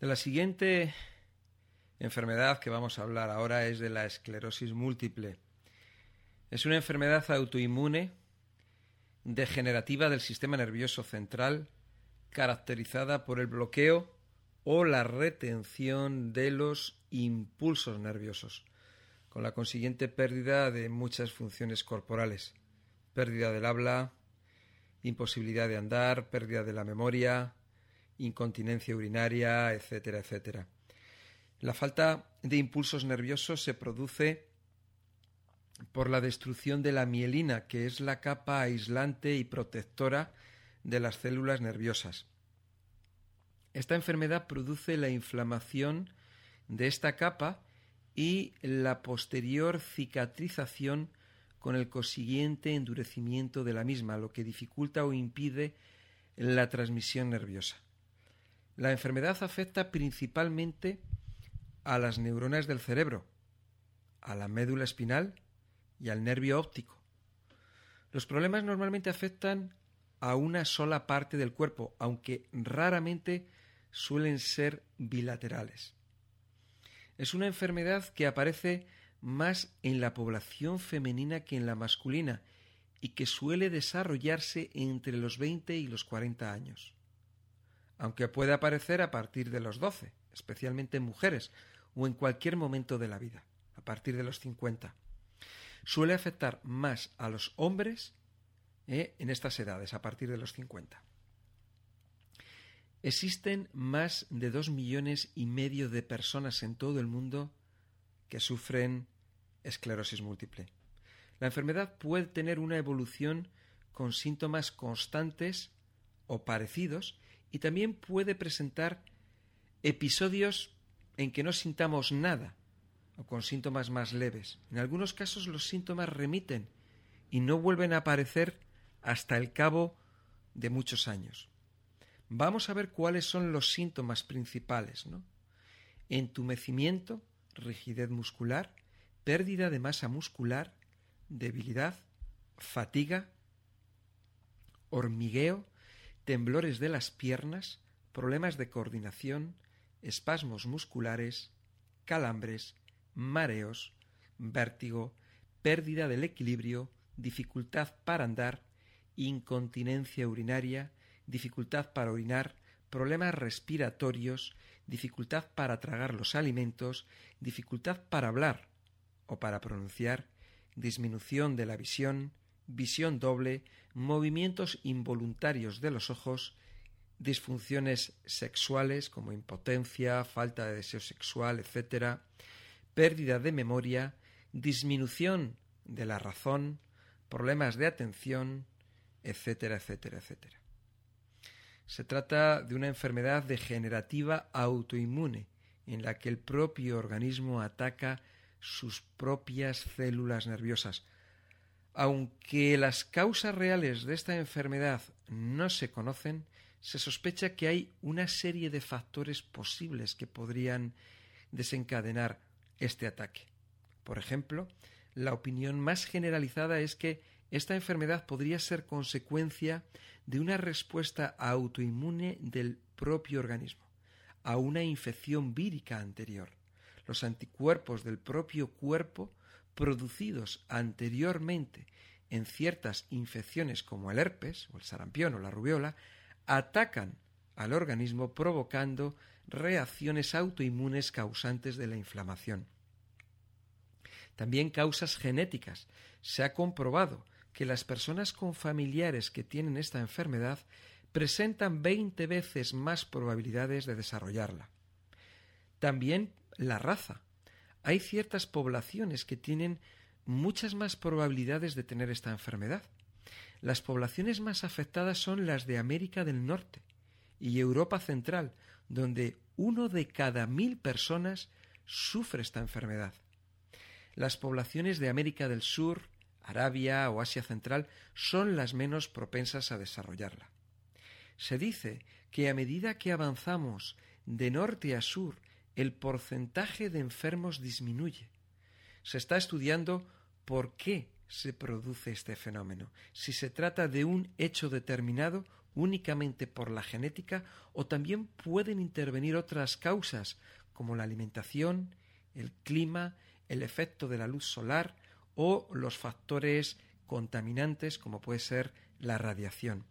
De la siguiente enfermedad que vamos a hablar ahora es de la esclerosis múltiple. Es una enfermedad autoinmune degenerativa del sistema nervioso central caracterizada por el bloqueo o la retención de los impulsos nerviosos, con la consiguiente pérdida de muchas funciones corporales, pérdida del habla, imposibilidad de andar, pérdida de la memoria, incontinencia urinaria, etcétera, etcétera. La falta de impulsos nerviosos se produce por la destrucción de la mielina, que es la capa aislante y protectora de las células nerviosas. Esta enfermedad produce la inflamación de esta capa y la posterior cicatrización con el consiguiente endurecimiento de la misma, lo que dificulta o impide la transmisión nerviosa. La enfermedad afecta principalmente a las neuronas del cerebro, a la médula espinal y al nervio óptico. Los problemas normalmente afectan a una sola parte del cuerpo, aunque raramente suelen ser bilaterales. Es una enfermedad que aparece más en la población femenina que en la masculina y que suele desarrollarse entre los 20 y los 40 años. Aunque puede aparecer a partir de los 12, especialmente en mujeres, o en cualquier momento de la vida, a partir de los 50. Suele afectar más a los hombres eh, en estas edades, a partir de los 50. Existen más de dos millones y medio de personas en todo el mundo que sufren esclerosis múltiple. La enfermedad puede tener una evolución con síntomas constantes o parecidos y también puede presentar episodios en que no sintamos nada o con síntomas más leves. En algunos casos los síntomas remiten y no vuelven a aparecer hasta el cabo de muchos años. Vamos a ver cuáles son los síntomas principales, ¿no? Entumecimiento, rigidez muscular, pérdida de masa muscular, debilidad, fatiga, hormigueo, temblores de las piernas, problemas de coordinación, espasmos musculares, calambres, mareos, vértigo, pérdida del equilibrio, dificultad para andar, incontinencia urinaria, dificultad para orinar, problemas respiratorios, dificultad para tragar los alimentos, dificultad para hablar o para pronunciar, disminución de la visión, visión doble, movimientos involuntarios de los ojos, disfunciones sexuales como impotencia, falta de deseo sexual, etc., pérdida de memoria, disminución de la razón, problemas de atención, etcétera, etcétera, etcétera. Se trata de una enfermedad degenerativa autoinmune en la que el propio organismo ataca sus propias células nerviosas. Aunque las causas reales de esta enfermedad no se conocen, se sospecha que hay una serie de factores posibles que podrían desencadenar este ataque. Por ejemplo, la opinión más generalizada es que esta enfermedad podría ser consecuencia de una respuesta autoinmune del propio organismo a una infección vírica anterior. Los anticuerpos del propio cuerpo producidos anteriormente en ciertas infecciones como el herpes o el sarampión o la rubiola atacan al organismo provocando reacciones autoinmunes causantes de la inflamación. También causas genéticas. Se ha comprobado que las personas con familiares que tienen esta enfermedad presentan 20 veces más probabilidades de desarrollarla. También la raza. Hay ciertas poblaciones que tienen muchas más probabilidades de tener esta enfermedad. Las poblaciones más afectadas son las de América del Norte y Europa Central, donde uno de cada mil personas sufre esta enfermedad. Las poblaciones de América del Sur, Arabia o Asia Central son las menos propensas a desarrollarla. Se dice que a medida que avanzamos de norte a sur, el porcentaje de enfermos disminuye. Se está estudiando por qué se produce este fenómeno, si se trata de un hecho determinado únicamente por la genética o también pueden intervenir otras causas como la alimentación, el clima, el efecto de la luz solar o los factores contaminantes como puede ser la radiación.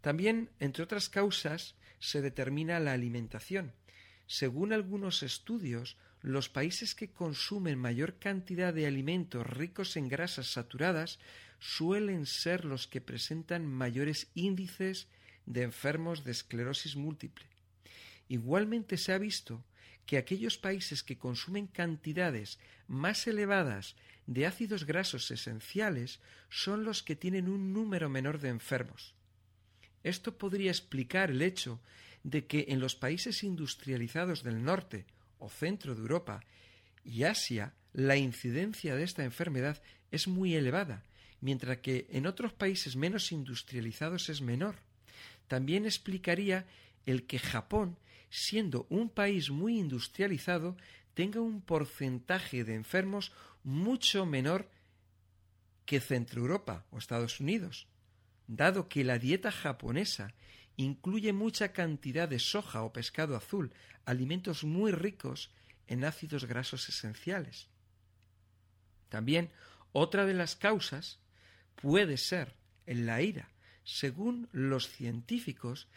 También, entre otras causas, se determina la alimentación. Según algunos estudios, los países que consumen mayor cantidad de alimentos ricos en grasas saturadas suelen ser los que presentan mayores índices de enfermos de esclerosis múltiple. Igualmente se ha visto que aquellos países que consumen cantidades más elevadas de ácidos grasos esenciales son los que tienen un número menor de enfermos. Esto podría explicar el hecho de que en los países industrializados del norte o centro de Europa y Asia la incidencia de esta enfermedad es muy elevada, mientras que en otros países menos industrializados es menor. También explicaría el que Japón siendo un país muy industrializado, tenga un porcentaje de enfermos mucho menor que Centro Europa o Estados Unidos, dado que la dieta japonesa incluye mucha cantidad de soja o pescado azul, alimentos muy ricos en ácidos grasos esenciales. También otra de las causas puede ser en la ira. Según los científicos,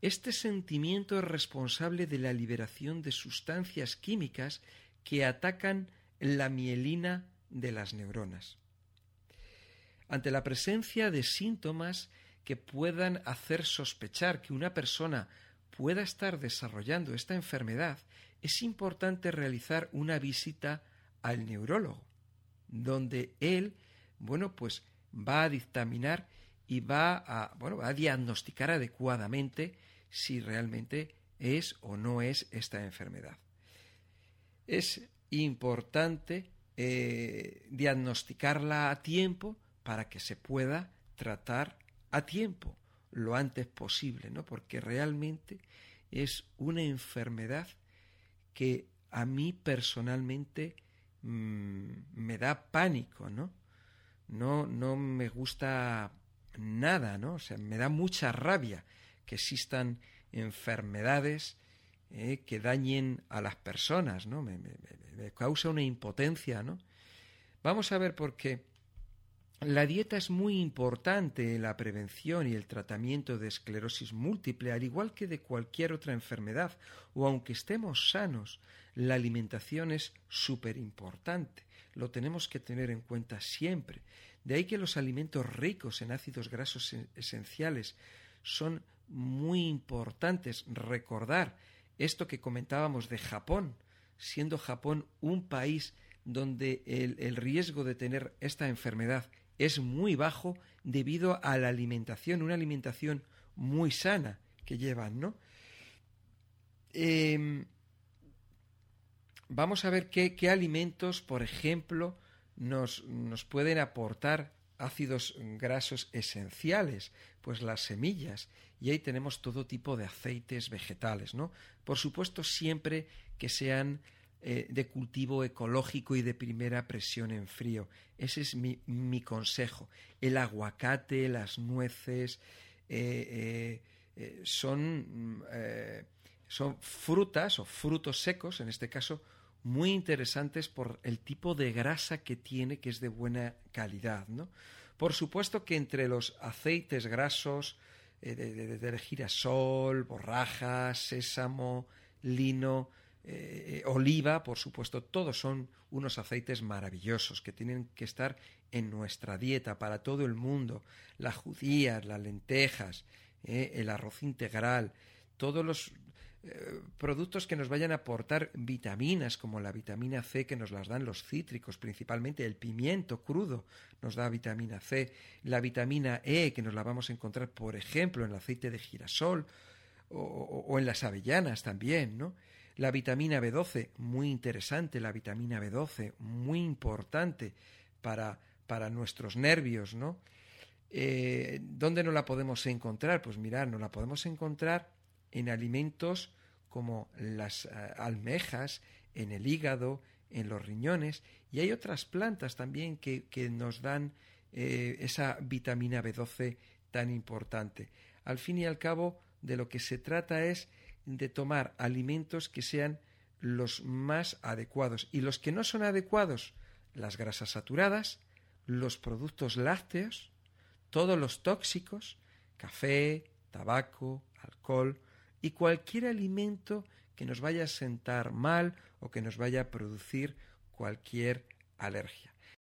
este sentimiento es responsable de la liberación de sustancias químicas que atacan la mielina de las neuronas. Ante la presencia de síntomas que puedan hacer sospechar que una persona pueda estar desarrollando esta enfermedad, es importante realizar una visita al neurólogo, donde él, bueno, pues va a dictaminar y va a, bueno, va a diagnosticar adecuadamente si realmente es o no es esta enfermedad. Es importante eh, diagnosticarla a tiempo para que se pueda tratar a tiempo, lo antes posible, ¿no? Porque realmente es una enfermedad que a mí personalmente mm, me da pánico, ¿no? No, no me gusta nada, ¿no? O sea, me da mucha rabia que existan enfermedades eh, que dañen a las personas, ¿no? Me, causa una impotencia, ¿no? Vamos a ver por qué. La dieta es muy importante en la prevención y el tratamiento de esclerosis múltiple, al igual que de cualquier otra enfermedad, o aunque estemos sanos, la alimentación es súper importante. Lo tenemos que tener en cuenta siempre. De ahí que los alimentos ricos en ácidos grasos esenciales son muy importantes recordar esto que comentábamos de Japón, siendo Japón un país donde el, riesgo de tener esta enfermedad es muy bajo debido a la alimentación, una alimentación muy sana que llevan, ¿no? Em, vamos a ver qué, qué alimentos, por ejemplo, nos, nos, pueden aportar ácidos grasos esenciales, pues las semillas, y ahí tenemos todo tipo de aceites vegetales, ¿no? Por supuesto, siempre que sean eh, de cultivo ecológico y de primera presión en frío. Ese es mi, mi consejo. El aguacate, las nueces, eh, eh, son, son frutas o frutos secos, en este caso, muy interesantes por el tipo de grasa que tiene, que es de buena calidad. ¿no? Por supuesto que entre los aceites grasos eh, de, girasol, borraja, sésamo, lino, eh, oliva, por supuesto, todos son unos aceites maravillosos que tienen que estar en nuestra dieta para todo el mundo. Las judías, las lentejas, eh, el arroz integral, todos los eh, productos que nos vayan a aportar vitaminas, como la vitamina C que nos las dan los cítricos, principalmente el pimiento crudo nos da vitamina C, la vitamina E que nos la vamos a encontrar, por ejemplo, en el aceite de girasol o, en las avellanas también, ¿no? La vitamina B12, muy interesante, la vitamina B12, muy importante para, para nuestros nervios, ¿no? Eh, ¿Dónde no la podemos encontrar? Pues mirar, no la podemos encontrar en alimentos como las eh, almejas, en el hígado, en los riñones, y hay otras plantas también que, nos dan eh, esa vitamina B12 tan importante. al fin y al cabo de lo que se trata es de tomar alimentos que sean los más adecuados y los que no son adecuados, las grasas saturadas, los productos lácteos, todos los tóxicos, café, tabaco, alcohol y cualquier alimento que nos vaya a sentar mal o que nos vaya a producir cualquier alergia.